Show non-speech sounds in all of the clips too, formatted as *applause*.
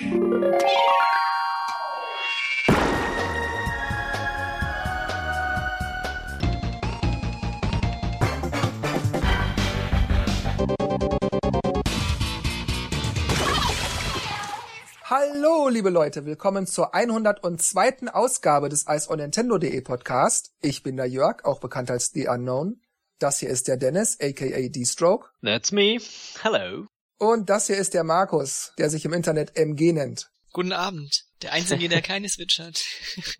Hallo, liebe Leute, willkommen zur 102. Ausgabe des Ice on Nintendo.de Podcast. Ich bin der Jörg, auch bekannt als The Unknown. Das hier ist der Dennis, aka D-Stroke. That's me. Hello. Und das hier ist der Markus, der sich im Internet MG nennt. Guten Abend. Der Einzige, der keine Switch hat.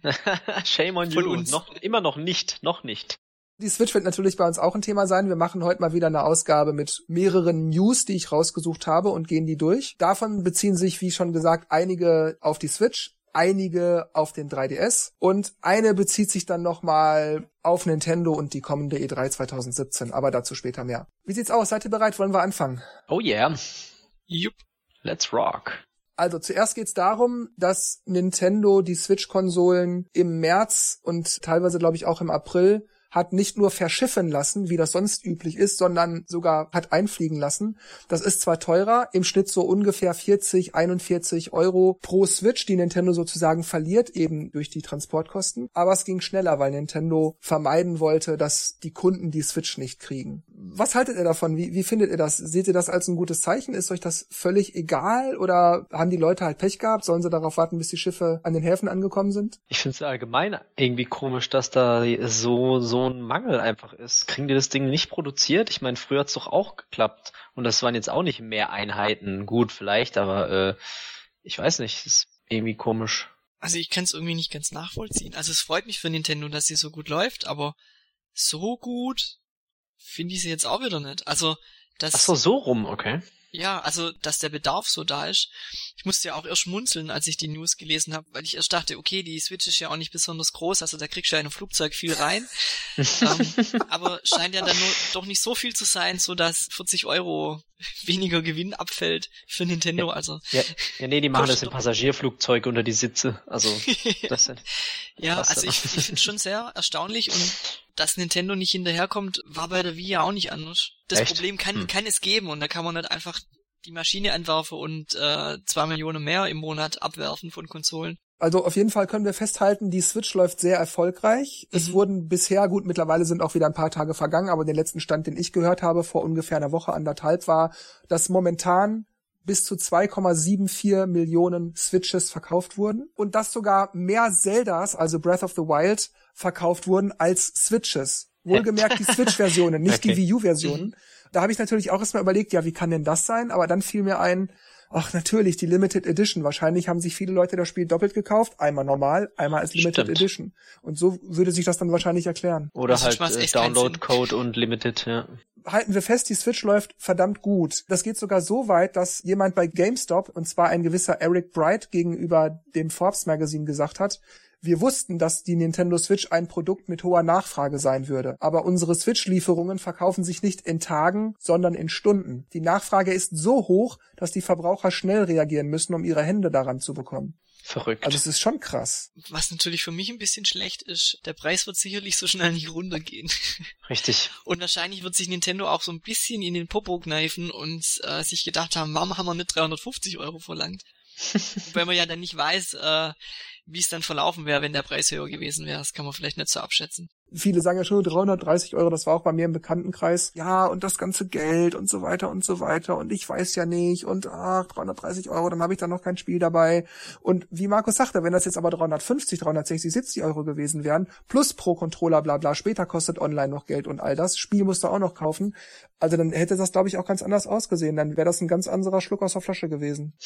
*laughs* Shame on Von you. uns. Noch, immer noch nicht, noch nicht. Die Switch wird natürlich bei uns auch ein Thema sein. Wir machen heute mal wieder eine Ausgabe mit mehreren News, die ich rausgesucht habe und gehen die durch. Davon beziehen sich, wie schon gesagt, einige auf die Switch, einige auf den 3DS und eine bezieht sich dann nochmal auf Nintendo und die kommende E E3 2017, aber dazu später mehr. Wie sieht's aus? Seid ihr bereit? Wollen wir anfangen? Oh yeah. Jupp. Let's rock. Also zuerst geht's darum, dass Nintendo die Switch-Konsolen im März und teilweise glaube ich auch im April hat nicht nur verschiffen lassen, wie das sonst üblich ist, sondern sogar hat einfliegen lassen. Das ist zwar teurer, im Schnitt so ungefähr 40, 41 Euro pro Switch, die Nintendo sozusagen verliert, eben durch die Transportkosten. Aber es ging schneller, weil Nintendo vermeiden wollte, dass die Kunden die Switch nicht kriegen. Was haltet ihr davon? Wie, wie findet ihr das? Seht ihr das als ein gutes Zeichen? Ist euch das völlig egal? Oder haben die Leute halt Pech gehabt? Sollen sie darauf warten, bis die Schiffe an den Häfen angekommen sind? Ich finde es allgemein irgendwie komisch, dass da so, so ein Mangel einfach ist. Kriegen die das Ding nicht produziert? Ich meine, früher hat's doch auch geklappt. Und das waren jetzt auch nicht mehr Einheiten. Gut, vielleicht, aber äh, ich weiß nicht. Das ist irgendwie komisch. Also ich kann es irgendwie nicht ganz nachvollziehen. Also es freut mich für Nintendo, dass sie so gut läuft, aber so gut finde ich sie jetzt auch wieder nicht. Also das Ach so, so rum, okay. ja, also dass der Bedarf so da ist. Ich musste ja auch erst schmunzeln, als ich die News gelesen habe, weil ich erst dachte, okay, die Switch ist ja auch nicht besonders groß, also da kriegst du ja in einem Flugzeug viel rein. *laughs* ähm, aber scheint ja dann nur, doch nicht so viel zu sein, so dass 40 Euro weniger Gewinn abfällt für Nintendo. Also Ja, ja nee, die machen das in doch- Passagierflugzeuge unter die Sitze. Also, *laughs* das sind, Ja, also ich, ich finde es schon sehr erstaunlich und dass Nintendo nicht hinterherkommt, war bei der Wii ja auch nicht anders. Das Echt? Problem kann, Hm. kann es geben und da kann man nicht einfach die Maschine entwerfen und äh, zwei Millionen mehr im Monat abwerfen von Konsolen. Also auf jeden Fall können wir festhalten, die Switch läuft sehr erfolgreich. Es Mhm. wurden bisher, gut, mittlerweile sind auch wieder ein paar Tage vergangen, aber den letzten Stand, den ich gehört habe, vor ungefähr einer Woche, anderthalb, war, dass momentan bis zu 2,74 Millionen Switches verkauft wurden und dass sogar mehr Zeldas, also Breath of the Wild, verkauft wurden als Switches. *laughs* Wohlgemerkt die Switch-Versionen, nicht Okay. die Wii U-Versionen. Da habe ich natürlich auch erstmal überlegt, ja, wie kann denn das sein? Aber dann fiel mir ein, ach natürlich, die Limited Edition. Wahrscheinlich haben sich viele Leute das Spiel doppelt gekauft. Einmal normal, einmal als Limited Stimmt. Edition. Und so würde sich das dann wahrscheinlich erklären. oder Also, halt äh, Download-Code und Limited, ja. halten wir fest, die Switch läuft verdammt gut. Das geht sogar so weit, dass jemand bei GameStop, und zwar ein gewisser Eric Bright gegenüber dem Forbes Magazine gesagt hat, wir wussten, dass die Nintendo Switch ein Produkt mit hoher Nachfrage sein würde. Aber unsere Switch-Lieferungen verkaufen sich nicht in Tagen, sondern in Stunden. Die Nachfrage ist so hoch, dass die Verbraucher schnell reagieren müssen, um ihre Hände daran zu bekommen. Verrückt. Also es ist schon krass. Was natürlich für mich ein bisschen schlecht ist, der Preis wird sicherlich so schnell nicht runtergehen. *laughs* Richtig. Und wahrscheinlich wird sich Nintendo auch so ein bisschen in den Popo kneifen und äh, sich gedacht haben, warum haben wir nicht 350 Euro verlangt? *laughs* Weil man ja dann nicht weiß, äh, wie es dann verlaufen wäre, wenn der Preis höher gewesen wäre. Das kann man vielleicht nicht so abschätzen. Viele sagen ja schon 330 Euro, das war auch bei mir im Bekanntenkreis. Ja, und das ganze Geld und so weiter und so weiter. Und ich weiß ja nicht. Und ach, 330 Euro, dann habe ich da noch kein Spiel dabei. Und wie Markus sagte, wenn das jetzt aber 350, 360, 70 Euro gewesen wären, plus pro Controller, bla bla, später kostet online noch Geld und all das. Spiel musst du auch noch kaufen. Also dann hätte das, glaube ich, auch ganz anders ausgesehen. Dann wäre das ein ganz anderer Schluck aus der Flasche gewesen. *laughs*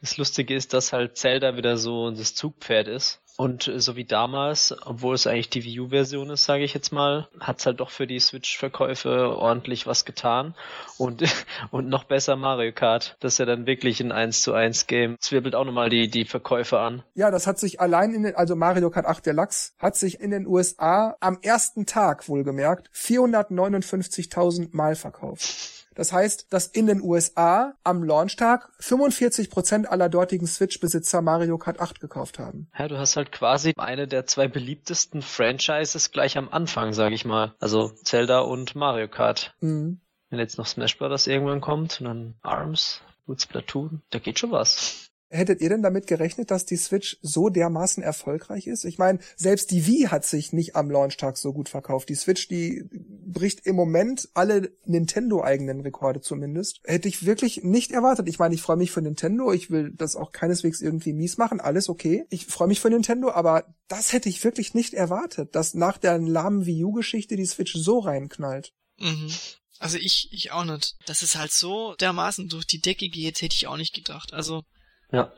Das Lustige ist, dass halt Zelda wieder so das Zugpferd ist. Und äh, so wie damals, obwohl es eigentlich die Wii U-Version ist, sage ich jetzt mal, hat's halt doch für die Switch-Verkäufe ordentlich was getan. Und, *laughs* und noch besser Mario Kart. Das ist ja dann wirklich ein 1 zu 1 Game. Das wirbelt auch nochmal die, die Verkäufe an. Ja, das hat sich allein in den, also Mario Kart 8 Deluxe, hat sich in den USA am ersten Tag wohlgemerkt 459.000 Mal verkauft. Das heißt, dass in den USA am Launchtag 45% aller dortigen Switch-Besitzer Mario Kart 8 gekauft haben. Ja, du hast halt quasi eine der zwei beliebtesten Franchises gleich am Anfang, sage ich mal. Also Zelda und Mario Kart. Mhm. Wenn jetzt noch Smash Bros. irgendwann kommt und dann ARMS. Gut, Splatoon, da geht schon was. Hättet ihr denn damit gerechnet, dass die Switch so dermaßen erfolgreich ist? Ich meine, selbst die Wii hat sich nicht am Launchtag so gut verkauft. Die Switch, die bricht im Moment alle Nintendo-eigenen Rekorde zumindest. Hätte ich wirklich nicht erwartet. Ich meine, ich freue mich für Nintendo. Ich will das auch keineswegs irgendwie mies machen. Alles okay. Ich freue mich für Nintendo, aber das hätte ich wirklich nicht erwartet, dass nach der lahmen Wii U-Geschichte die Switch so reinknallt. Mhm. Also ich, ich auch nicht. Dass es halt so dermaßen durch die Decke geht, hätte ich auch nicht gedacht. Also ja.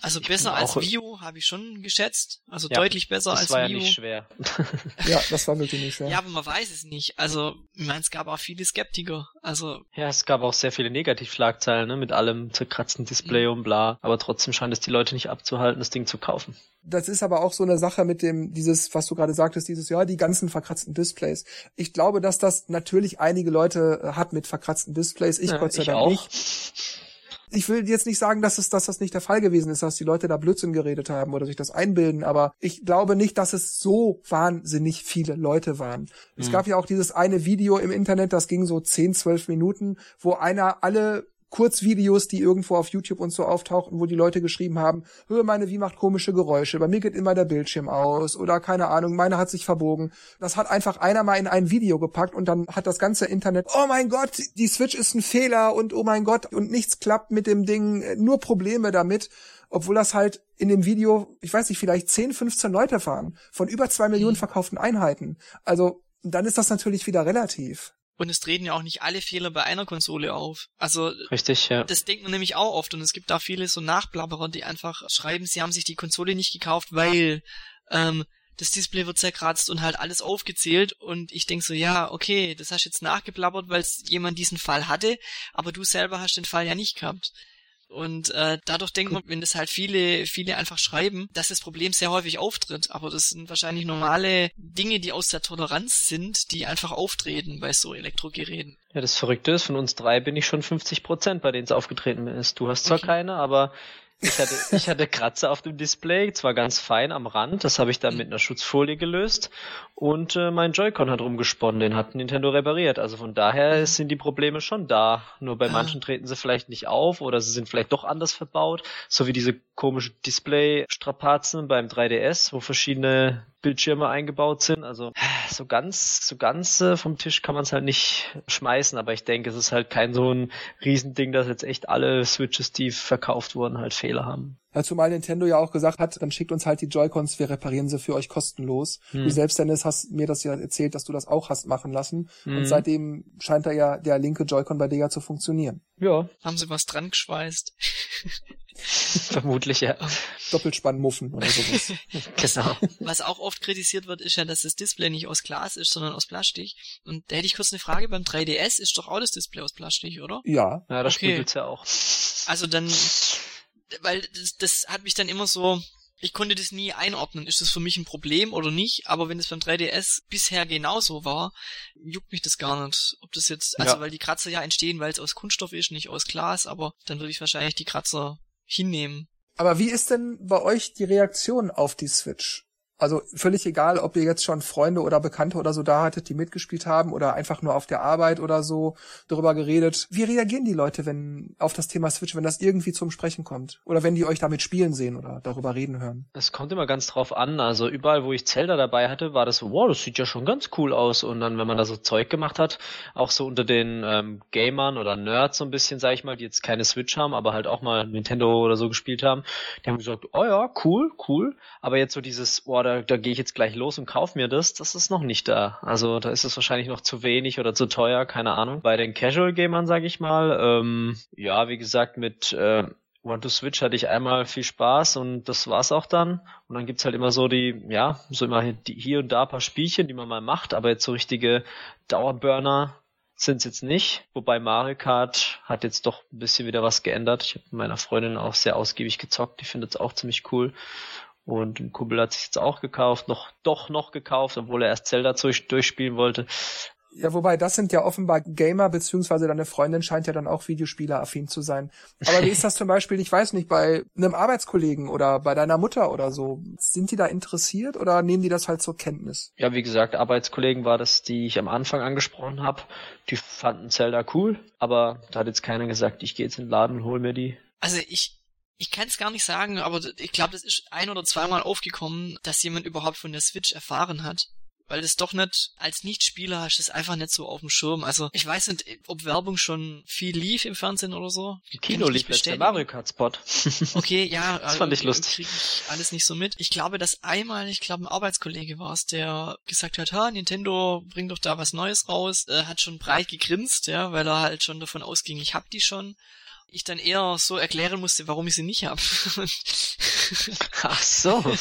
Also besser als Vio habe ich schon geschätzt. Also ja, deutlich besser als Vio. Das war ja nicht schwer. *laughs* ja, das war wirklich nicht schwer. Ja, aber man weiß es nicht. Also, ich meine, es gab auch viele Skeptiker. Also. Ja, es gab auch sehr viele Negativschlagzeilen, ne, mit allem zerkratzten Display mhm. und bla. Aber trotzdem scheint es die Leute nicht abzuhalten, das Ding zu kaufen. Das ist aber auch so eine Sache mit dem, dieses, was du gerade sagtest, dieses, ja, die ganzen verkratzten Displays. Ich glaube, dass das natürlich einige Leute hat mit verkratzten Displays. Ich ja, Gott sei Dank auch. nicht. Ich will jetzt nicht sagen, dass es, dass das nicht der Fall gewesen ist, dass die Leute da Blödsinn geredet haben oder sich das einbilden, aber ich glaube nicht, dass es so wahnsinnig viele Leute waren. Mhm. Es gab ja auch dieses eine Video im Internet, das ging so 10, 12 Minuten, wo einer alle Kurzvideos, die irgendwo auf YouTube und so auftauchten, wo die Leute geschrieben haben, hör meine Wie macht komische Geräusche, bei mir geht immer der Bildschirm aus oder keine Ahnung, meine hat sich verbogen. Das hat einfach einer mal in ein Video gepackt und dann hat das ganze Internet, oh mein Gott, die Switch ist ein Fehler und oh mein Gott und nichts klappt mit dem Ding, nur Probleme damit. Obwohl das halt in dem Video, ich weiß nicht, vielleicht 10, 15 Leute waren von über zwei Millionen mhm. verkauften Einheiten. Also dann ist das natürlich wieder relativ. Und es treten ja auch nicht alle Fehler bei einer Konsole auf. Also richtig, ja. Das denkt man nämlich auch oft und es gibt da viele so Nachblabberer, die einfach schreiben, sie haben sich die Konsole nicht gekauft, weil ähm, das Display wird zerkratzt und halt alles aufgezählt und ich denk so, ja, okay, das hast jetzt nachgeblabbert, weil jemand diesen Fall hatte, aber du selber hast den Fall ja nicht gehabt. Und äh, dadurch denkt man, wenn das halt viele, viele einfach schreiben, dass das Problem sehr häufig auftritt. Aber das sind wahrscheinlich normale Dinge, die aus der Toleranz sind, die einfach auftreten bei so Elektrogeräten. Ja, das Verrückte ist, von uns drei bin ich schon 50 Prozent, bei denen es aufgetreten ist. Du hast zwar okay. keine, aber ich hatte, ich hatte Kratzer auf dem Display, zwar ganz fein am Rand, das habe ich dann mit einer Schutzfolie gelöst und äh, mein Joy-Con hat rumgesponnen, den hat Nintendo repariert. Also von daher sind die Probleme schon da. Nur bei ah. manchen treten sie vielleicht nicht auf oder sie sind vielleicht doch anders verbaut, so wie diese komischen Display-Strapazen beim 3DS, wo verschiedene Bildschirme eingebaut sind. Also so ganz, so ganz äh, vom Tisch kann man es halt nicht schmeißen, aber ich denke, es ist halt kein so ein Riesending, dass jetzt echt alle Switches, die verkauft wurden, halt Fehler haben. Ja, zumal Nintendo ja auch gesagt hat, dann schickt uns halt die Joy-Cons, wir reparieren sie für euch kostenlos. Hm. Du selbst, Dennis, hast mir das ja erzählt, dass du das auch hast machen lassen. Hm. Und seitdem scheint da ja der linke Joy-Con bei dir ja zu funktionieren. Ja. Haben sie was dran geschweißt? *laughs* *laughs* Vermutlich, ja. Doppelspannmuffen oder sowas. *laughs* genau. Was auch oft kritisiert wird, ist ja, dass das Display nicht aus Glas ist, sondern aus Plastik. Und da hätte ich kurz eine Frage, beim 3DS ist doch auch das Display aus Plastik, oder? Ja. Ja, das okay. spiegelt's ja auch. Also dann, weil das, das hat mich dann immer so, ich konnte das nie einordnen. Ist das für mich ein Problem oder nicht? Aber wenn es beim 3DS bisher genauso war, juckt mich das gar nicht. Ob das jetzt, also ja. weil die Kratzer ja entstehen, weil es aus Kunststoff ist, nicht aus Glas, aber dann würde ich wahrscheinlich die Kratzer hinnehmen. Aber wie ist denn bei euch die Reaktion auf die Switch? Also völlig egal, ob ihr jetzt schon Freunde oder Bekannte oder so da hattet, die mitgespielt haben oder einfach nur auf der Arbeit oder so darüber geredet. Wie reagieren die Leute, wenn auf das Thema Switch, wenn das irgendwie zum Sprechen kommt? Oder wenn die euch damit spielen sehen oder darüber reden hören? Es kommt immer ganz drauf an. Also überall, wo ich Zelda dabei hatte, war das wow, das sieht ja schon ganz cool aus. Und dann, wenn man da so Zeug gemacht hat, auch so unter den ähm, Gamern oder Nerds so ein bisschen, sag ich mal, die jetzt keine Switch haben, aber halt auch mal Nintendo oder so gespielt haben, die haben gesagt, oh ja, cool, cool. Aber jetzt so dieses, oh, da, da gehe ich jetzt gleich los und kauf mir das, das ist noch nicht da. Also da ist es wahrscheinlich noch zu wenig oder zu teuer, keine Ahnung. Bei den Casual-Gamern, sage ich mal, ähm, ja, wie gesagt, mit äh, One to Switch hatte ich einmal viel Spaß und das war's auch dann. Und dann gibt's halt immer so die, ja, so immer hier und da paar Spielchen, die man mal macht, aber jetzt so richtige Dauerburner sind's jetzt nicht. Wobei Mario Kart hat jetzt doch ein bisschen wieder was geändert. Ich habe mit meiner Freundin auch sehr ausgiebig gezockt. Die findet es auch ziemlich cool. Und ein Kumpel hat sich jetzt auch gekauft, noch, doch noch gekauft, obwohl er erst Zelda durchspielen wollte. Ja, wobei das sind ja offenbar Gamer, beziehungsweise deine Freundin scheint ja dann auch Videospieler-affin zu sein. Aber wie ist das zum Beispiel, ich weiß nicht, bei einem Arbeitskollegen oder bei deiner Mutter oder so? Sind die da interessiert oder nehmen die das halt zur Kenntnis? Ja, wie gesagt, Arbeitskollegen war das, die ich am Anfang angesprochen habe. Die fanden Zelda cool, aber da hat jetzt keiner gesagt, ich gehe jetzt in den Laden und hol mir die. Also ich, ich kann es gar nicht sagen, aber ich glaube, das ist ein oder zweimal aufgekommen, dass jemand überhaupt von der Switch erfahren hat weil es doch nicht, als Nichtspieler hast du es einfach nicht so auf dem Schirm. Also ich weiß nicht, ob Werbung schon viel lief im Fernsehen oder so. Die Kino lief der Mario Kart Spot. *laughs* *laughs* Okay, ja. das fand ich also, lustig. Krieg ich alles nicht so mit. Ich glaube, dass einmal, ich glaube, ein Arbeitskollege war es, der gesagt hat, ha, Nintendo bringt doch da was Neues raus, äh, hat schon breit gegrinst, ja, weil er halt schon davon ausging, ich hab die schon ich dann eher so erklären musste, warum ich sie nicht hab. *laughs* Ach so. *laughs*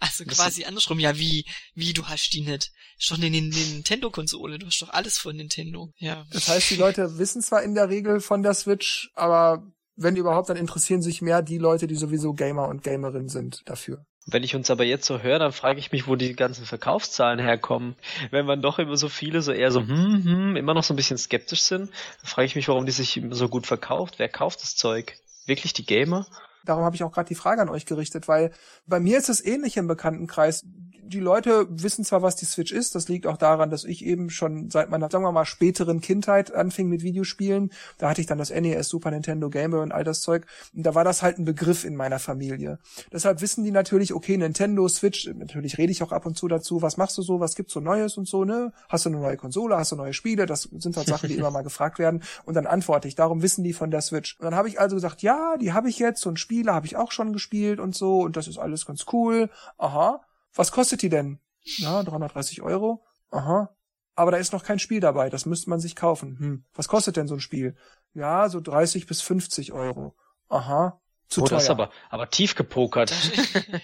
Also quasi andersrum, ja, wie, wie, du hast die nicht. Schon in den Nintendo-Konsole, du hast doch alles von Nintendo, ja. Das heißt, die Leute wissen zwar in der Regel von der Switch, aber wenn überhaupt, dann interessieren sich mehr die Leute, die sowieso Gamer und Gamerin sind dafür. Wenn ich uns aber jetzt so höre, dann frage ich mich, wo die ganzen Verkaufszahlen herkommen. Wenn man doch immer so viele so eher so hm, hm, immer noch so ein bisschen skeptisch sind, dann frage ich mich, warum die sich so gut verkauft. Wer kauft das Zeug? Wirklich die Gamer? Darum habe ich auch gerade die Frage an euch gerichtet, weil bei mir ist es ähnlich im Bekanntenkreis. Die Leute wissen zwar, was die Switch ist, das liegt auch daran, dass ich eben schon seit meiner, sagen wir mal, späteren Kindheit anfing mit Videospielen. Da hatte ich dann das NES, Super Nintendo, Game Boy und all das Zeug. Und da war das halt ein Begriff in meiner Familie. Deshalb wissen die natürlich, okay, Nintendo, Switch, natürlich rede ich auch ab und zu dazu, was machst du so, was gibt's so Neues und so, ne? Hast du eine neue Konsole, hast du neue Spiele? Das sind halt Sachen, die immer mal *laughs* gefragt werden. Und dann antworte ich, darum wissen die von der Switch. Und dann habe ich also gesagt, ja, die habe ich jetzt, so ein Spiel Spiele habe ich auch schon gespielt und so und das ist alles ganz cool. Aha. Was kostet die denn? Ja, 330 Euro. Aha. Aber da ist noch kein Spiel dabei, das müsste man sich kaufen. Hm. Was kostet denn so ein Spiel? Ja, so 30 bis 50 Euro. Aha. Zu oh, teuer. das ist aber, aber tief gepokert.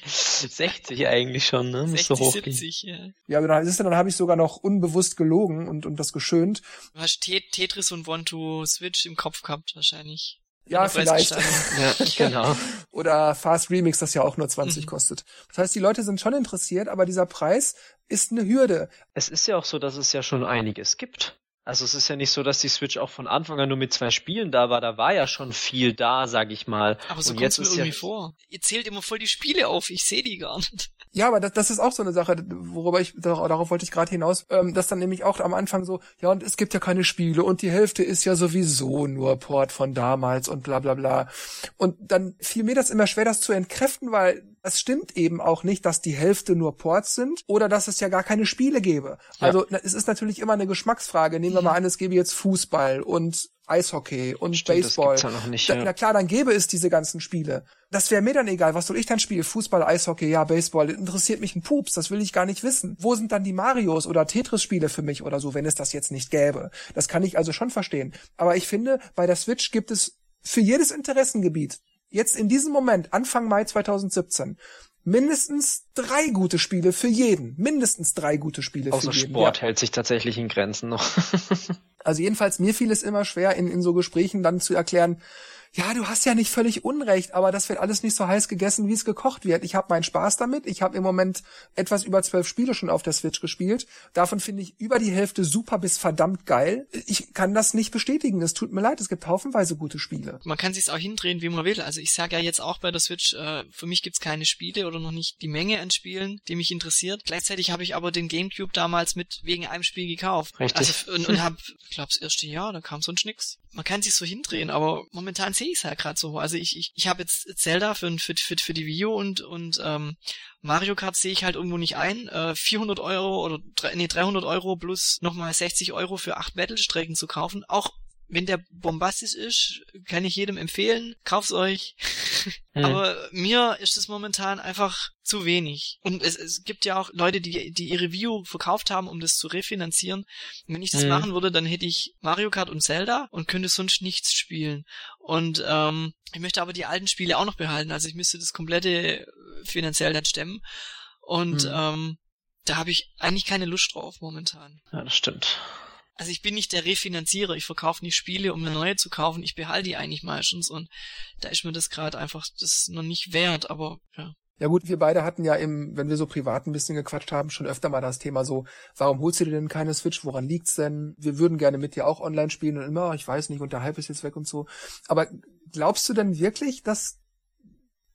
60 *laughs* eigentlich schon, ne? 60, so 70, ja. Ja, genau. Ist, dann habe ich sogar noch unbewusst gelogen und, und das geschönt. Du hast Tetris und One to Switch im Kopf gehabt, wahrscheinlich. Ja, vielleicht. *laughs* ja, genau. Oder Fast Remix, das ja auch nur 20 mhm. kostet. Das heißt, die Leute sind schon interessiert, aber dieser Preis ist eine Hürde. Es ist ja auch so, dass es ja schon einiges gibt. Also es ist ja nicht so, dass die Switch auch von Anfang an nur mit zwei Spielen da war. Da war ja schon viel da, sag ich mal. Aber so kommt es mir irgendwie ja vor. Ihr zählt immer voll die Spiele auf. Ich sehe die gar nicht. Ja, aber das, das ist auch so eine Sache, worüber ich, darauf wollte ich gerade hinaus, ähm, dass dann nämlich auch am Anfang so, ja, und es gibt ja keine Spiele und die Hälfte ist ja sowieso nur Port von damals und bla bla bla. Und dann fiel mir das immer schwer, das zu entkräften, weil es stimmt eben auch nicht, dass die Hälfte nur Ports sind oder dass es ja gar keine Spiele gäbe. Ja. Also es ist natürlich immer eine Geschmacksfrage. Nehmen wir mal an, es gäbe jetzt Fußball und Eishockey und Stimmt, Baseball. Ja noch nicht, ja. Na klar, dann gäbe es diese ganzen Spiele. Das wäre mir dann egal. Was soll ich dann spielen? Fußball, Eishockey, ja, Baseball. Interessiert mich ein Pups. Das will ich gar nicht wissen. Wo sind dann die Marios oder Tetris-Spiele für mich oder so, wenn es das jetzt nicht gäbe? Das kann ich also schon verstehen. Aber ich finde, bei der Switch gibt es für jedes Interessengebiet jetzt in diesem Moment, Anfang Mai 2017, mindestens drei gute Spiele für jeden. Mindestens drei gute Spiele Außer für jeden. Sport ja. hält sich tatsächlich in Grenzen noch. *laughs* also jedenfalls, mir fiel es immer schwer, in, in so Gesprächen dann zu erklären, ja, du hast ja nicht völlig Unrecht, aber das wird alles nicht so heiß gegessen, wie es gekocht wird. Ich habe meinen Spaß damit. Ich habe im Moment etwas über zwölf Spiele schon auf der Switch gespielt. Davon finde ich über die Hälfte super bis verdammt geil. Ich kann das nicht bestätigen. Es tut mir leid. Es gibt haufenweise gute Spiele. Man kann sich auch hindrehen, wie man will. Also ich sage ja jetzt auch bei der Switch, äh, für mich gibt's keine Spiele oder noch nicht die Menge an Spielen, die mich interessiert. Gleichzeitig habe ich aber den GameCube damals mit wegen einem Spiel gekauft. Richtig. Also, und, und *laughs* habe, ich glaube, das erste Jahr, da kam sonst nix. Man kann sich so hindrehen, aber momentan sehe ich es ja gerade so. Also ich, ich, ich habe jetzt Zelda für, für, für, für die Wii U und, und ähm, Mario Kart sehe ich halt irgendwo nicht ein. Äh, 400 Euro oder nee, 300 Euro plus nochmal 60 Euro für acht Battle-Strecken zu kaufen. Auch wenn der bombastisch ist, kann ich jedem empfehlen, kauf's euch. *laughs* Hm. Aber mir ist es momentan einfach zu wenig. Und es, es gibt ja auch Leute, die, die ihre View verkauft haben, um das zu refinanzieren. Und wenn ich das hm. machen würde, dann hätte ich Mario Kart und Zelda und könnte sonst nichts spielen. Und ähm, ich möchte aber die alten Spiele auch noch behalten. Also ich müsste das komplette finanziell dann stemmen. Und hm. ähm, da habe ich eigentlich keine Lust drauf momentan. Ja, das stimmt. Also ich bin nicht der Refinanzierer, ich verkaufe nicht Spiele, um eine neue zu kaufen, ich behalte die eigentlich meistens und da ist mir das gerade einfach das noch nicht wert, aber ja. Ja gut, wir beide hatten ja im, wenn wir so privat ein bisschen gequatscht haben, schon öfter mal das Thema so, warum holst du dir denn keine Switch? Woran liegt's denn? Wir würden gerne mit dir auch online spielen und immer, ich weiß nicht, und der Hype ist jetzt weg und so. Aber glaubst du denn wirklich, dass,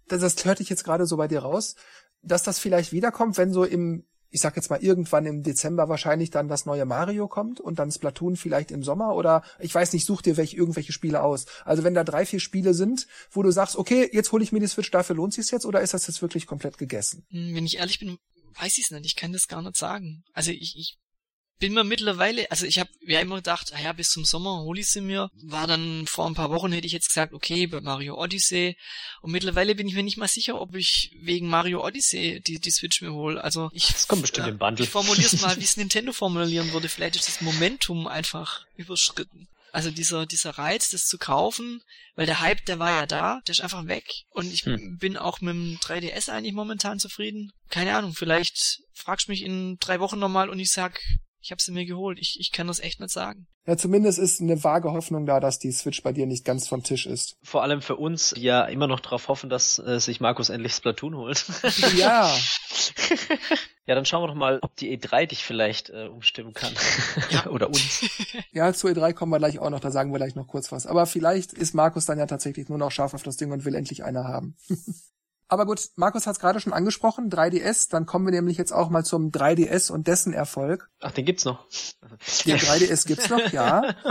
das, das hörte ich jetzt gerade so bei dir raus, dass das vielleicht wiederkommt, wenn so im ich sag jetzt mal irgendwann im Dezember wahrscheinlich dann das neue Mario kommt und dann Splatoon vielleicht im Sommer oder ich weiß nicht, such dir welche, irgendwelche Spiele aus. Also wenn da drei, vier Spiele sind, wo du sagst, okay, jetzt hole ich mir die Switch, dafür lohnt sich jetzt oder ist das jetzt wirklich komplett gegessen? Hm, wenn ich ehrlich bin, weiß ich es nicht. Ich kann das gar nicht sagen. Also ich, ich bin mir mittlerweile, also ich habe ja immer gedacht, ah ja, bis zum Sommer hole ich sie mir. War dann vor ein paar Wochen hätte ich jetzt gesagt, okay, bei Mario Odyssey. Und mittlerweile bin ich mir nicht mal sicher, ob ich wegen Mario Odyssey die, die Switch mir hole. Also ich, das kommt bestimmt äh, im Bundle. Ich formuliere es mal, wie es *laughs* Nintendo formulieren würde. Vielleicht ist das Momentum einfach überschritten. Also dieser, dieser Reiz, das zu kaufen, weil der Hype, der war ja da, der ist einfach weg. Und ich hm. bin auch mit dem 3DS eigentlich momentan zufrieden. Keine Ahnung, vielleicht fragst du mich in drei Wochen nochmal und ich sag, ich habe sie mir geholt. Ich, ich kann das echt nicht sagen. Ja, zumindest ist eine vage Hoffnung da, dass die Switch bei dir nicht ganz vom Tisch ist. Vor allem für uns, die ja immer noch darauf hoffen, dass äh, sich Markus endlich Splatoon holt. *laughs* ja. *laughs* ja, dann schauen wir doch mal, ob die E3 dich vielleicht äh, umstimmen kann. *laughs* Ja. Oder uns. Ja, zur E3 kommen wir gleich auch noch, da sagen wir gleich noch kurz was. Aber vielleicht ist Markus dann ja tatsächlich nur noch scharf auf das Ding und will endlich einer haben. Aber gut, Markus hat es gerade schon angesprochen, 3DS, dann kommen wir nämlich jetzt auch mal zum 3DS und dessen Erfolg. Ach, den gibt's noch. Den 3DS gibt's noch, ja. *laughs*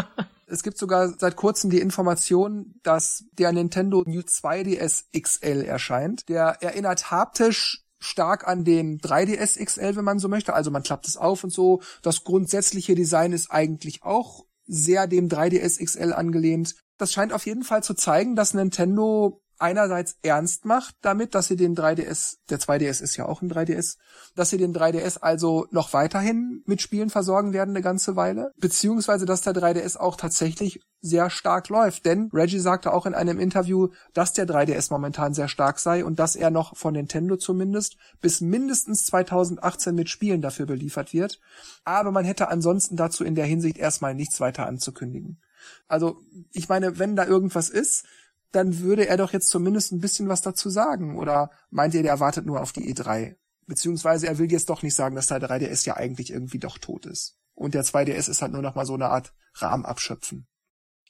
Es gibt sogar seit kurzem die Information, dass der Nintendo New 2DS XL erscheint. Der erinnert haptisch stark an den 3DS XL, wenn man so möchte. Also man klappt es auf und so. Das grundsätzliche Design ist eigentlich auch sehr dem 3DS XL angelehnt. Das scheint auf jeden Fall zu zeigen, dass Nintendo einerseits ernst macht damit, dass sie den 3DS, der 2DS ist ja auch ein 3DS, dass sie den 3DS also noch weiterhin mit Spielen versorgen werden eine ganze Weile, beziehungsweise dass der 3DS auch tatsächlich sehr stark läuft, denn Reggie sagte auch in einem Interview, dass der 3DS momentan sehr stark sei und dass er noch von Nintendo zumindest bis mindestens 2018 mit Spielen dafür beliefert wird, aber man hätte ansonsten dazu in der Hinsicht erstmal nichts weiter anzukündigen. Also, ich meine, wenn da irgendwas ist, dann würde er doch jetzt zumindest ein bisschen was dazu sagen. Oder meint ihr, der erwartet nur auf die E3? Beziehungsweise er will jetzt doch nicht sagen, dass der 3DS ja eigentlich irgendwie doch tot ist. Und der 2DS ist halt nur noch mal so eine Art Rahmen abschöpfen.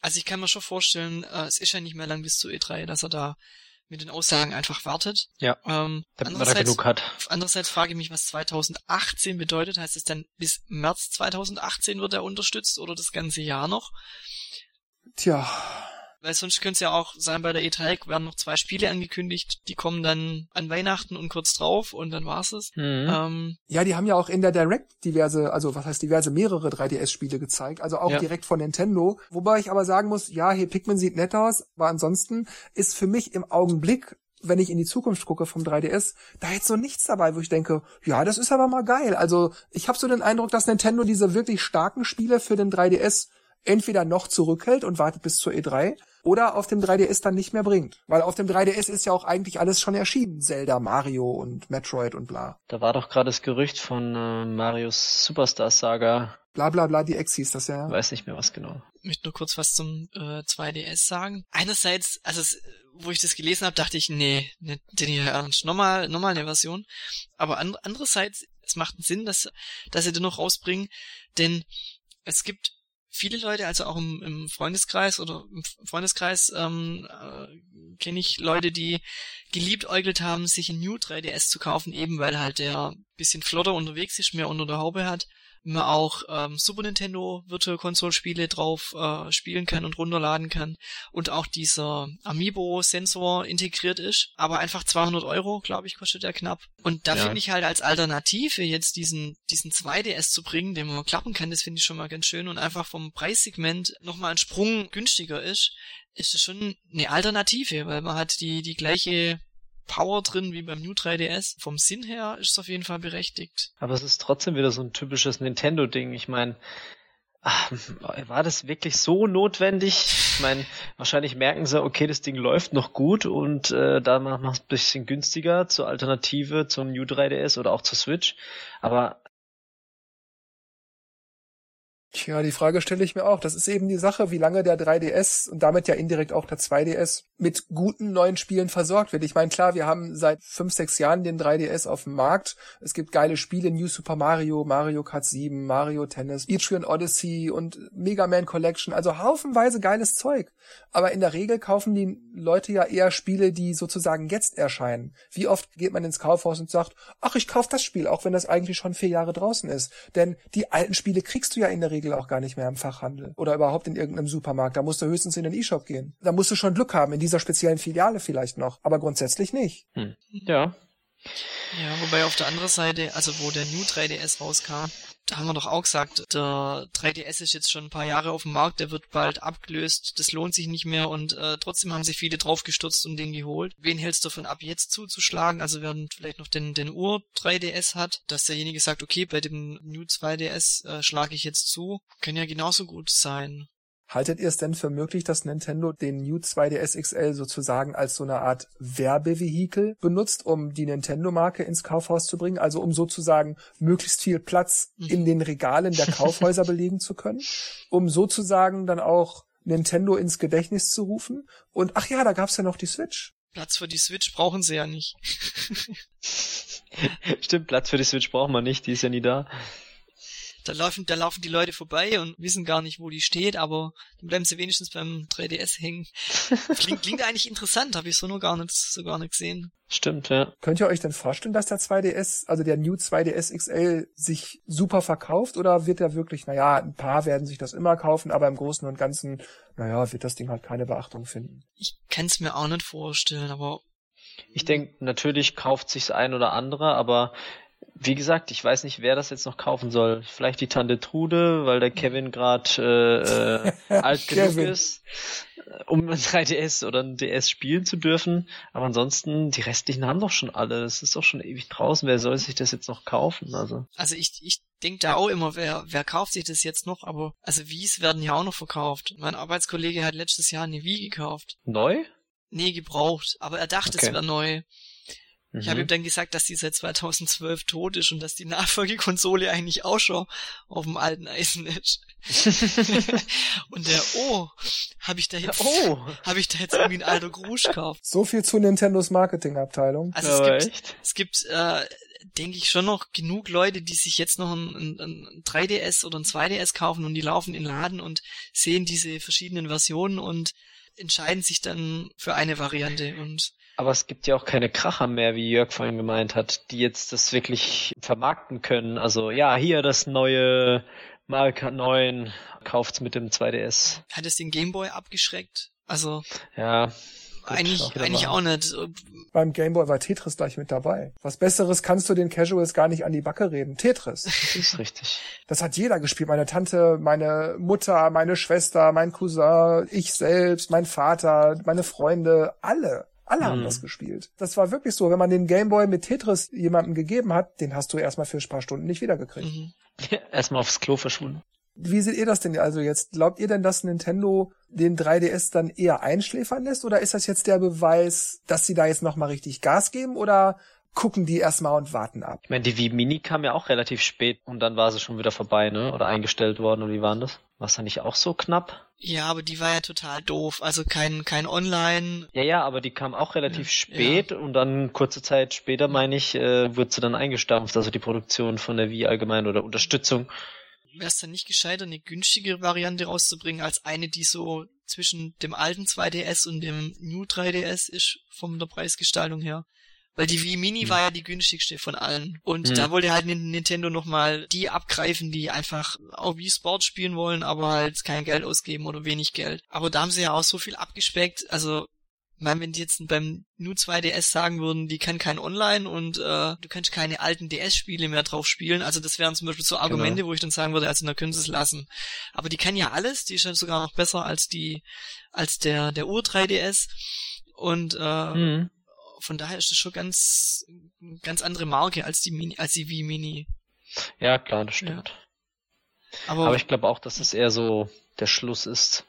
Also ich kann mir schon vorstellen, äh, es ist ja nicht mehr lang bis zur E3, dass er da mit den Aussagen einfach wartet. Ja. Ähm, damit man da genug hat. Andererseits frage ich mich, was 2018 bedeutet. Heißt es dann bis März 2018 wird er unterstützt oder das ganze Jahr noch? Tja, weil sonst könnte es ja auch sein, bei der E3 werden noch zwei Spiele angekündigt, die kommen dann an Weihnachten und kurz drauf und dann war's es. Mhm. Ähm, ja, die haben ja auch in der Direct diverse, also was heißt diverse, mehrere 3DS-Spiele gezeigt, also auch ja. direkt von Nintendo. Wobei ich aber sagen muss, ja, hier Pikmin sieht nett aus, aber ansonsten ist für mich im Augenblick wenn ich in die Zukunft gucke vom 3DS, da jetzt so nichts dabei, wo ich denke, ja, das ist aber mal geil. Also ich habe so den Eindruck, dass Nintendo diese wirklich starken Spiele für den 3DS entweder noch zurückhält und wartet bis zur E3 oder auf dem 3DS dann nicht mehr bringt. Weil auf dem 3DS ist ja auch eigentlich alles schon erschienen. Zelda, Mario und Metroid und bla. Da war doch gerade das Gerücht von äh, Marios Superstar Saga. Bla bla bla, die Ex hieß das ja. Weiß nicht mehr was genau. Ich möchte nur kurz was zum äh, 2DS sagen. Einerseits, also es, wo ich das gelesen habe, dachte ich, nee, nicht den hier ernst. Nochmal, nochmal eine Version. Aber and, andererseits, es macht einen Sinn, dass, dass sie den noch rausbringen, denn es gibt viele Leute, also auch im, im Freundeskreis oder im Freundeskreis ähm, äh, kenne ich Leute, die geliebäugelt haben, sich ein New 3DS zu kaufen, eben weil halt der bisschen flotter unterwegs ist, mehr unter der Haube hat man auch ähm, Super Nintendo Virtual Console Spiele drauf äh, spielen kann und runterladen kann und auch dieser Amiibo Sensor integriert ist, aber einfach 200 Euro, glaube ich, kostet der knapp. Und da ja. finde ich halt als Alternative jetzt diesen diesen 2DS zu bringen, den man klappen kann, das finde ich schon mal ganz schön und einfach vom Preissegment nochmal ein Sprung günstiger ist, ist das schon eine Alternative, weil man hat die die gleiche Power drin wie beim New 3DS. Vom Sinn her ist es auf jeden Fall berechtigt. Aber es ist trotzdem wieder so ein typisches Nintendo-Ding. Ich meine, war das wirklich so notwendig? Ich meine, wahrscheinlich merken sie, okay, das Ding läuft noch gut und äh, da macht man es ein bisschen günstiger zur Alternative zum New 3DS oder auch zur Switch. Aber Tja, die Frage stelle ich mir auch. Das ist eben die Sache, wie lange der 3DS und damit ja indirekt auch der 2DS mit guten neuen Spielen versorgt wird. Ich meine, klar, wir haben seit fünf, sechs Jahren den 3DS auf dem Markt. Es gibt geile Spiele, New Super Mario, Mario Kart 7, Mario Tennis, Etrian Odyssey und Mega Man Collection. Also haufenweise geiles Zeug. Aber in der Regel kaufen die Leute ja eher Spiele, die sozusagen jetzt erscheinen. Wie oft geht man ins Kaufhaus und sagt, ach, ich kauf das Spiel, auch wenn das eigentlich schon vier Jahre draußen ist. Denn die alten Spiele kriegst du ja in der Regel auch gar nicht mehr im Fachhandel oder überhaupt in irgendeinem Supermarkt. Da musst du höchstens in den E-Shop gehen. Da musst du schon Glück haben, in dieser speziellen Filiale vielleicht noch, aber grundsätzlich nicht. Hm. Ja. Ja, wobei auf der anderen Seite, also wo der New 3DS rauskam, da haben wir doch auch gesagt, der 3DS ist jetzt schon ein paar Jahre auf dem Markt, der wird bald abgelöst, das lohnt sich nicht mehr und äh, trotzdem haben sich viele draufgestürzt und den geholt. Wen hältst du davon ab, jetzt zuzuschlagen? Also wer vielleicht noch den, den Ur 3DS hat, dass derjenige sagt, okay, bei dem New 2DS äh, schlage ich jetzt zu, kann ja genauso gut sein. Haltet ihr es denn für möglich, dass Nintendo den New 2DS XL sozusagen als so eine Art Werbevehikel benutzt, um die Nintendo-Marke ins Kaufhaus zu bringen? Also um sozusagen möglichst viel Platz in den Regalen der Kaufhäuser *laughs* belegen zu können? Um sozusagen dann auch Nintendo ins Gedächtnis zu rufen? Und ach ja, da gab's ja noch die Switch. Platz für die Switch brauchen sie ja nicht. *laughs* Stimmt, Platz für die Switch brauchen wir nicht, die ist ja nie da. Da laufen, da laufen die Leute vorbei und wissen gar nicht, wo die steht, aber dann bleiben sie wenigstens beim 3DS hängen. Klingt, klingt eigentlich interessant, habe ich so noch gar nicht, so gar nicht gesehen. Stimmt, ja. Könnt ihr euch denn vorstellen, dass der 2DS, also der New 2DS XL, sich super verkauft oder wird er wirklich, naja, ein paar werden sich das immer kaufen, aber im Großen und Ganzen, naja, wird das Ding halt keine Beachtung finden? Ich kann es mir auch nicht vorstellen, aber ich denke, natürlich kauft sich's ein oder andere, aber wie gesagt, ich weiß nicht, wer das jetzt noch kaufen soll. Vielleicht die Tante Trude, weil der Kevin gerade äh, äh, alt *laughs* genug ist, äh, um *laughs* ein 3DS oder ein DS spielen zu dürfen. Aber ansonsten, die restlichen haben doch schon alle. Das ist doch schon ewig draußen. Wer soll sich das jetzt noch kaufen? Also, also ich, ich denke da auch immer, wer, wer kauft sich das jetzt noch? Aber also Wies werden ja auch noch verkauft. Mein Arbeitskollege hat letztes Jahr eine Wii gekauft. Neu? Nee, gebraucht. Aber er dachte, okay. es wäre neu. Ich mhm. habe ihm dann gesagt, dass die seit 2012 tot ist und dass die Nachfolgekonsole eigentlich auch schon auf dem alten Eisen ist. *laughs* und der, oh, habe ich da jetzt, oh. habe ich da jetzt irgendwie ein alter Grusch gekauft. So viel zu Nintendos Marketingabteilung. Also es gibt, echt? es gibt, äh, denke ich schon noch genug Leute, die sich jetzt noch ein, ein, ein 3DS oder ein 2DS kaufen und die laufen in den Laden und sehen diese verschiedenen Versionen und entscheiden sich dann für eine Variante und aber es gibt ja auch keine Kracher mehr, wie Jörg vorhin gemeint hat, die jetzt das wirklich vermarkten können. Also ja, hier das neue Mark 9, kauft's mit dem 2DS. Hat es den Gameboy abgeschreckt? Also. Ja. Eigentlich, auch eigentlich auch nicht. Beim Gameboy war Tetris gleich mit dabei. Was Besseres kannst du den Casuals gar nicht an die Backe reden. Tetris. Das ist *laughs* richtig. Das hat jeder gespielt. Meine Tante, meine Mutter, meine Schwester, mein Cousin, ich selbst, mein Vater, meine Freunde, alle. Alle haben mhm. das gespielt. Das war wirklich so. Wenn man den Gameboy mit Tetris jemandem gegeben hat, den hast du erstmal für ein paar Stunden nicht wiedergekriegt. Mhm. *laughs* erstmal aufs Klo verschwunden. Wie seht ihr das denn also jetzt? Glaubt ihr denn, dass Nintendo den 3DS dann eher einschläfern lässt? Oder ist das jetzt der Beweis, dass sie da jetzt nochmal richtig Gas geben? Oder gucken die erstmal und warten ab? Ich meine, die Wii Mini kam ja auch relativ spät und dann war sie schon wieder vorbei, ne? Oder eingestellt worden. Und wie waren das? War es da nicht auch so knapp? Ja, aber die war ja total doof. Also kein, kein Online. Ja, ja, aber die kam auch relativ spät ja. und dann kurze Zeit später, meine ich, äh, wird sie dann eingestampft, also die Produktion von der Wii allgemein oder Unterstützung. Wäre es dann nicht gescheiter, eine günstigere Variante rauszubringen, als eine, die so zwischen dem alten 2DS und dem New 3DS ist, von der Preisgestaltung her? Weil die Wii Mini mhm. war ja die günstigste von allen. Und mhm. da wollte halt Nintendo nochmal die abgreifen, die einfach auch Wii Sport spielen wollen, aber halt kein Geld ausgeben oder wenig Geld. Aber da haben sie ja auch so viel abgespeckt. Also ich meine, wenn die jetzt beim Nu 2DS sagen würden, die kann kein Online und äh, du kannst keine alten DS-Spiele mehr drauf spielen, also das wären zum Beispiel so Argumente, genau. wo ich dann sagen würde, also da können sie es lassen. Aber die kann ja alles, die ist ja sogar noch besser als die, als der, der Ur 3DS. Und äh, mhm von daher ist das schon ganz, ganz andere Marke als die Mini, als die Wii Mini. Ja, klar, das stimmt. Ja. Aber, Aber, ich glaube auch, dass es eher so der Schluss ist.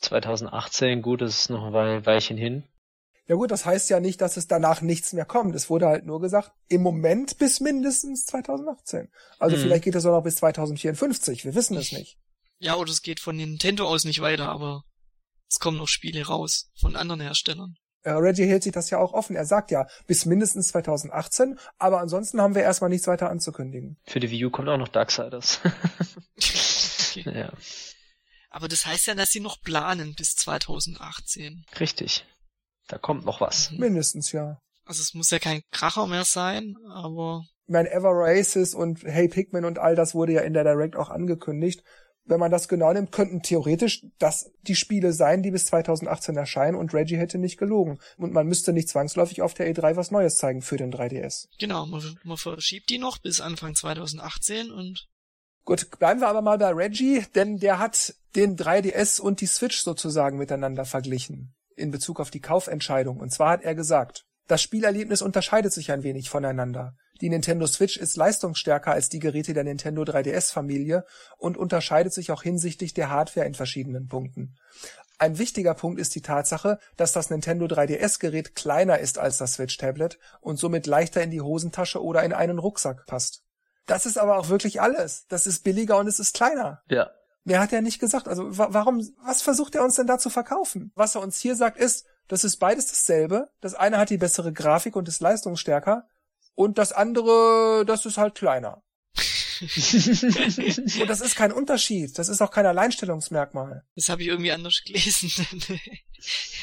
2018, gut, es ist noch ein Weilchen hin. Ja gut, das heißt ja nicht, dass es danach nichts mehr kommt. Es wurde halt nur gesagt, im Moment bis mindestens 2018. Also hm. vielleicht geht es auch noch bis 2054, wir wissen es nicht. Ja, oder es geht von Nintendo aus nicht weiter, aber es kommen noch Spiele raus von anderen Herstellern. Äh, Reggie hält sich das ja auch offen. Er sagt ja, bis mindestens 2018, aber ansonsten haben wir erstmal nichts weiter anzukündigen. Für die Wii U kommt auch noch Darksiders. *laughs* okay. ja. Aber das heißt ja, dass sie noch planen bis 2018. Richtig. Da kommt noch was. Mhm. Mindestens, ja. Also es muss ja kein Kracher mehr sein, aber. Ich meine, Ever Races und Hey Pikmin und all das wurde ja in der Direct auch angekündigt wenn man das genau nimmt, könnten theoretisch das die Spiele sein, die bis 2018 erscheinen und Reggie hätte nicht gelogen. Und man müsste nicht zwangsläufig auf der E3 was Neues zeigen für den 3DS. Genau, man, man verschiebt die noch bis Anfang 2018 und Gut, bleiben wir aber mal bei Reggie, denn der hat den 3DS und die Switch sozusagen miteinander verglichen in Bezug auf die Kaufentscheidung. Und zwar hat er gesagt, das Spielerlebnis unterscheidet sich ein wenig voneinander. Die Nintendo Switch ist leistungsstärker als die Geräte der Nintendo 3DS-Familie und unterscheidet sich auch hinsichtlich der Hardware in verschiedenen Punkten. Ein wichtiger Punkt ist die Tatsache, dass das Nintendo 3DS-Gerät kleiner ist als das Switch-Tablet und somit leichter in die Hosentasche oder in einen Rucksack passt. Das ist aber auch wirklich alles. Das ist billiger und es ist kleiner. Ja. Mehr hat er nicht gesagt. Also warum, was versucht er uns denn da zu verkaufen? Was er uns hier sagt ist, das ist beides dasselbe. Das eine hat die bessere Grafik und ist leistungsstärker. Und das andere, das ist halt kleiner. *laughs* und das ist kein Unterschied. Das ist auch kein Alleinstellungsmerkmal. Das habe ich irgendwie anders gelesen. *laughs*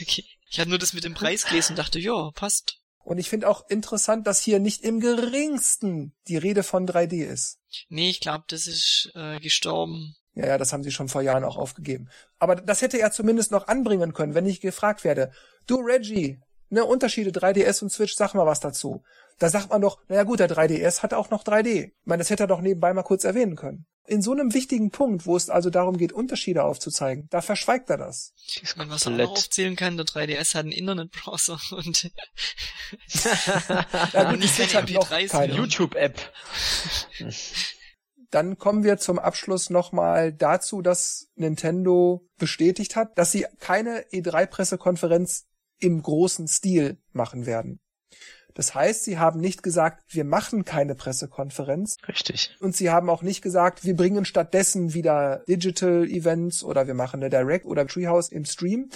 okay. Ich habe nur das mit dem Preis gelesen und dachte, ja, passt. Und ich finde auch interessant, dass hier nicht im geringsten die Rede von 3D ist. Nee, ich glaube, das ist äh, gestorben. Ja, ja, das haben sie schon vor Jahren auch aufgegeben. Aber das hätte er zumindest noch anbringen können, wenn ich gefragt werde. Du, Reggie, ne, Unterschiede 3DS und Switch, sag mal was dazu. Da sagt man doch, naja gut, der 3DS hat auch noch 3D. Ich meine, das hätte er doch nebenbei mal kurz erwähnen können. In so einem wichtigen Punkt, wo es also darum geht, Unterschiede aufzuzeigen, da verschweigt er das. Man, was er auch aufzählen kann, der 3DS hat einen Internetbrowser *laughs* und *laughs* ja, gut, die Switch hat noch keine YouTube-App. Dann kommen wir zum Abschluss nochmal dazu, dass Nintendo bestätigt hat, dass sie keine E3-Pressekonferenz im großen Stil machen werden. Das heißt, sie haben nicht gesagt, wir machen keine Pressekonferenz. Richtig. Und sie haben auch nicht gesagt, wir bringen stattdessen wieder Digital Events oder wir machen eine Direct oder Treehouse im Stream.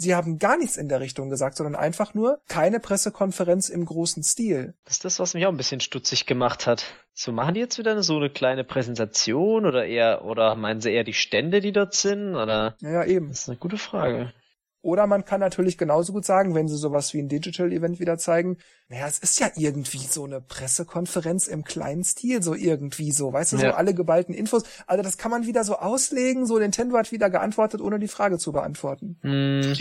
Sie haben gar nichts in der Richtung gesagt, sondern einfach nur keine Pressekonferenz im großen Stil. Das ist das, was mich auch ein bisschen stutzig gemacht hat. So, machen die jetzt wieder so eine kleine Präsentation oder eher, oder meinen sie eher die Stände, die dort sind, oder? Ja, ja eben. Das ist eine gute Frage. Oder man kann natürlich genauso gut sagen, wenn sie sowas wie ein Digital-Event wieder zeigen, naja, es ist ja irgendwie so eine Pressekonferenz im kleinen Stil, so irgendwie so, weißt du, ja. so alle geballten Infos. Also das kann man wieder so auslegen, so Nintendo hat wieder geantwortet, ohne die Frage zu beantworten. Mm.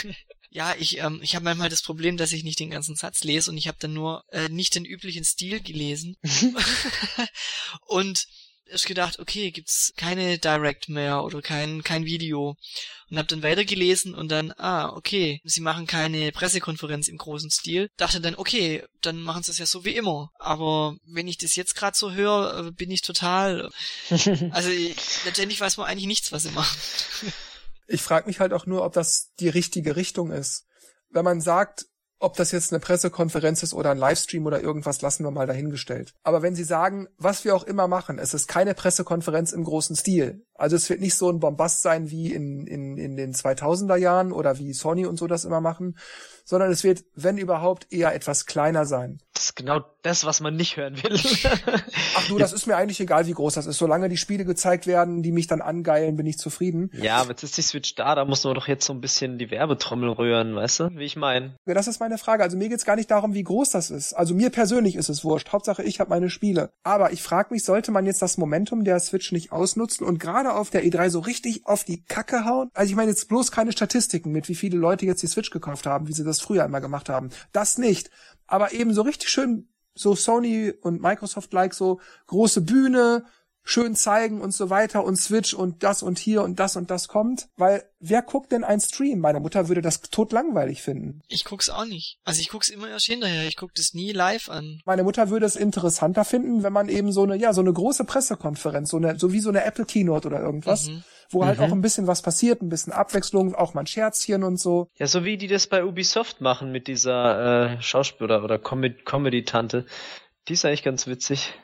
*laughs* ja, ich, ähm, ich habe manchmal das Problem, dass ich nicht den ganzen Satz lese und ich habe dann nur äh, nicht den üblichen Stil gelesen. *laughs* *laughs* und erst gedacht, okay, gibt's keine Direct mehr oder kein kein Video und habe dann weitergelesen und dann ah, okay, sie machen keine Pressekonferenz im großen Stil. Dachte dann, okay, dann machen sie es ja so wie immer, aber wenn ich das jetzt gerade so höre, äh, bin ich total *laughs* also letztendlich weiß man eigentlich nichts, was sie machen. Ich frage mich halt auch nur, ob das die richtige Richtung ist. Wenn man sagt, ob das jetzt eine Pressekonferenz ist oder ein Livestream oder irgendwas, lassen wir mal dahingestellt. Aber wenn Sie sagen, was wir auch immer machen, es ist keine Pressekonferenz im großen Stil. Also es wird nicht so ein Bombast sein wie in, in, in den 2000er Jahren oder wie Sony und so das immer machen, sondern es wird, wenn überhaupt, eher etwas kleiner sein. Das ist genau das, was man nicht hören will. *laughs* Ach du, das ist mir eigentlich egal, wie groß das ist. Solange die Spiele gezeigt werden, die mich dann angeilen, bin ich zufrieden. Ja, aber jetzt ist die Switch da, da muss man doch jetzt so ein bisschen die Werbetrommel rühren, weißt du, wie ich meine. Ja, das ist meine Frage. Also mir geht's gar nicht darum, wie groß das ist. Also mir persönlich ist es wurscht. Hauptsache, ich habe meine Spiele. Aber ich frage mich, sollte man jetzt das Momentum der Switch nicht ausnutzen und gerade auf der E3 so richtig auf die Kacke hauen? Also ich meine jetzt bloß keine Statistiken mit, wie viele Leute jetzt die Switch gekauft haben, wie sie das früher immer gemacht haben. Das nicht. Aber eben so richtig schön so Sony und Microsoft-like so große Bühne, schön zeigen und so weiter und Switch und das und hier und das und das kommt, weil wer guckt denn ein Stream? Meine Mutter würde das tot langweilig finden. Ich guck's auch nicht. Also ich guck's immer erst hinterher. Ich guck das nie live an. Meine Mutter würde es interessanter finden, wenn man eben so eine, ja, so eine große Pressekonferenz, so eine, so wie so eine Apple Keynote oder irgendwas, mhm. wo halt mhm. auch ein bisschen was passiert, ein bisschen Abwechslung, auch mal ein Scherzchen und so. Ja, so wie die das bei Ubisoft machen mit dieser äh, Schauspieler oder Comedy-Tante. Die ist eigentlich ganz witzig.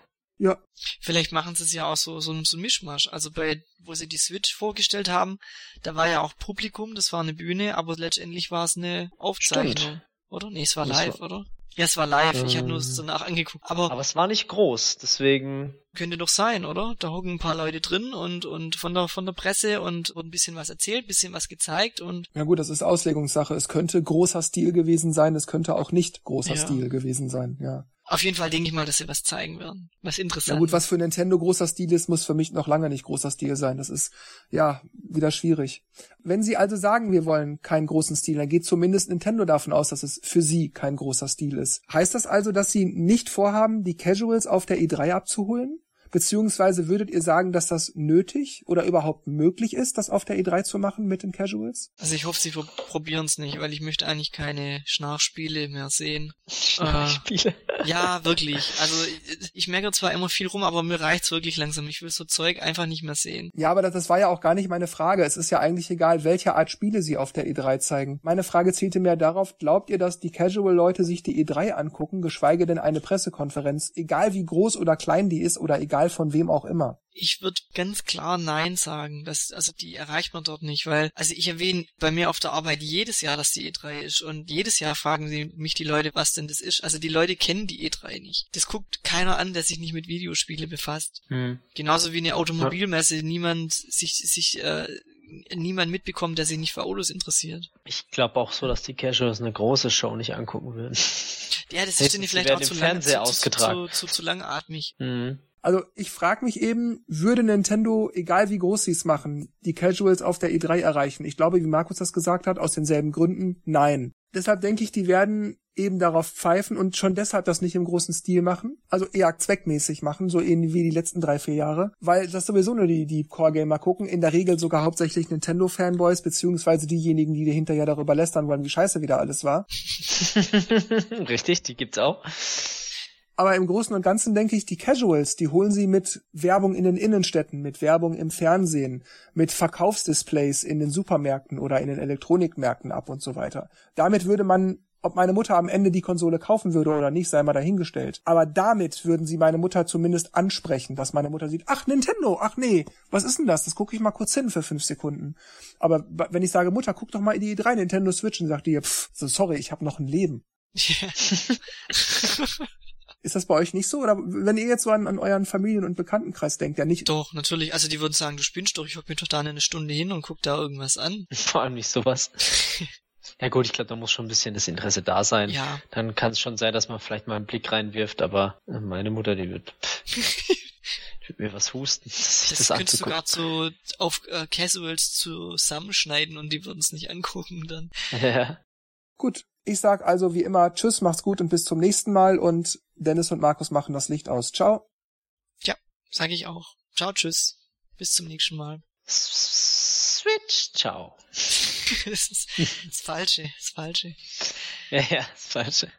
Ja. Vielleicht machen sie es ja auch so, so, so ein Mischmasch. Also bei, wo sie die Switch vorgestellt haben, da war ja auch Publikum, das war eine Bühne, aber letztendlich war es eine Aufzeichnung. Stimmt. Oder? Nee, es war live, oder? Ja, es war live. Ich habe nur Ähm. es danach angeguckt. Aber, Aber es war nicht groß, deswegen. könnte doch sein, oder? Da hocken ein paar Leute drin und, und von der, von der Presse und, und ein bisschen was erzählt, bisschen was gezeigt und Ja gut, das ist Auslegungssache. Es könnte großer Stil gewesen sein, es könnte auch nicht großer Ja. Stil gewesen sein, ja. Auf jeden Fall denke ich mal, dass sie was zeigen werden. Was Na interessant. gut, was für Nintendo großer Stil ist, muss für mich noch lange nicht großer Stil sein. Das ist, ja, wieder schwierig. Wenn Sie also sagen, wir wollen keinen großen Stil, dann geht zumindest Nintendo davon aus, dass es für Sie kein großer Stil ist. Heißt das also, dass Sie nicht vorhaben, die Casuals auf der E3 abzuholen? Beziehungsweise würdet ihr sagen, dass das nötig oder überhaupt möglich ist, das auf der E3 zu machen mit den Casuals? Also ich hoffe, sie probieren es nicht, weil ich möchte eigentlich keine Schnarchspiele mehr sehen. *laughs* Spiele. Ja, wirklich. Also ich- ich meckere zwar immer viel rum, aber mir reicht's wirklich langsam. Ich will so Zeug einfach nicht mehr sehen. Ja, aber das, das war ja auch gar nicht meine Frage. Es ist ja eigentlich egal, welche Art Spiele sie auf der E3 zeigen. Meine Frage zielte mehr darauf, glaubt ihr, dass die Casual-Leute sich die E3 angucken, geschweige denn eine Pressekonferenz, egal wie groß oder klein die ist oder egal von wem auch immer? Ich würde ganz klar Nein sagen. Das, also die erreicht man dort nicht, weil, also ich erwähne bei mir auf der Arbeit jedes Jahr, dass die E3 ist und jedes Jahr fragen sie mich die Leute, was denn das ist. Also die Leute kennen die E3 nicht. Das guckt keiner an, der sich nicht mit Videospiele befasst. Hm. Genauso wie eine Automobilmesse niemand sich, sich, äh, niemand mitbekommt, der sich nicht für Autos interessiert. Ich glaube auch so, dass die Casuals eine große Show nicht angucken würden. Ja, das ist vielleicht auch zu lange, Fernseher zu, zu, ausgetragen. zu, zu, langatmig. Hm. Also ich frage mich eben, würde Nintendo, egal wie groß sie es machen, die Casuals auf der E3 erreichen? Ich glaube, wie Markus das gesagt hat, aus denselben Gründen, nein. Deshalb denke ich, die werden eben darauf pfeifen und schon deshalb das nicht im großen Stil machen. Also eher zweckmäßig machen, so ähnlich wie die letzten drei, vier Jahre. Weil das sowieso nur die, die Core-Gamer gucken. In der Regel sogar hauptsächlich Nintendo-Fanboys, beziehungsweise diejenigen, die hinterher darüber lästern wollen, wie scheiße wieder alles war. *laughs* Richtig, die gibt's auch. Aber im Großen und Ganzen denke ich, die Casuals, die holen sie mit Werbung in den Innenstädten, mit Werbung im Fernsehen, mit Verkaufsdisplays in den Supermärkten oder in den Elektronikmärkten ab und so weiter. Damit würde man, ob meine Mutter am Ende die Konsole kaufen würde oder nicht, sei mal dahingestellt. Aber damit würden sie meine Mutter zumindest ansprechen, dass meine Mutter sieht, ach Nintendo, ach nee, was ist denn das? Das gucke ich mal kurz hin für fünf Sekunden. Aber wenn ich sage, Mutter, guck doch mal in die E3 Nintendo Switch, dann sagt die, pff, so sorry, ich habe noch ein Leben. *laughs* *laughs* Ist das bei euch nicht so? Oder wenn ihr jetzt so an, an euren Familien- und Bekanntenkreis denkt, ja nicht. doch, natürlich. Also die würden sagen, du spinnst doch, ich hock mir doch da eine Stunde hin und guck da irgendwas an. *laughs* Vor allem nicht sowas. Ja gut, ich glaube, da muss schon ein bisschen das Interesse da sein. Ja. Dann kann es schon sein, dass man vielleicht mal einen Blick reinwirft, aber äh, meine Mutter, die wird, die *laughs* wird mir was husten, *laughs* Das, das, könntest du gerade so auf äh, Casuals zusammenschneiden und die würden es nicht angucken dann. Ja. Gut. Ich sag also wie immer Tschüss, macht's gut und bis zum nächsten Mal und Dennis und Markus machen das Licht aus. Ciao. Sag ich auch. Ciao, tschüss. Bis zum nächsten Mal. Switch, ciao. *laughs* das ist das Falsche, das Falsche. Ja, ja, das Falsche.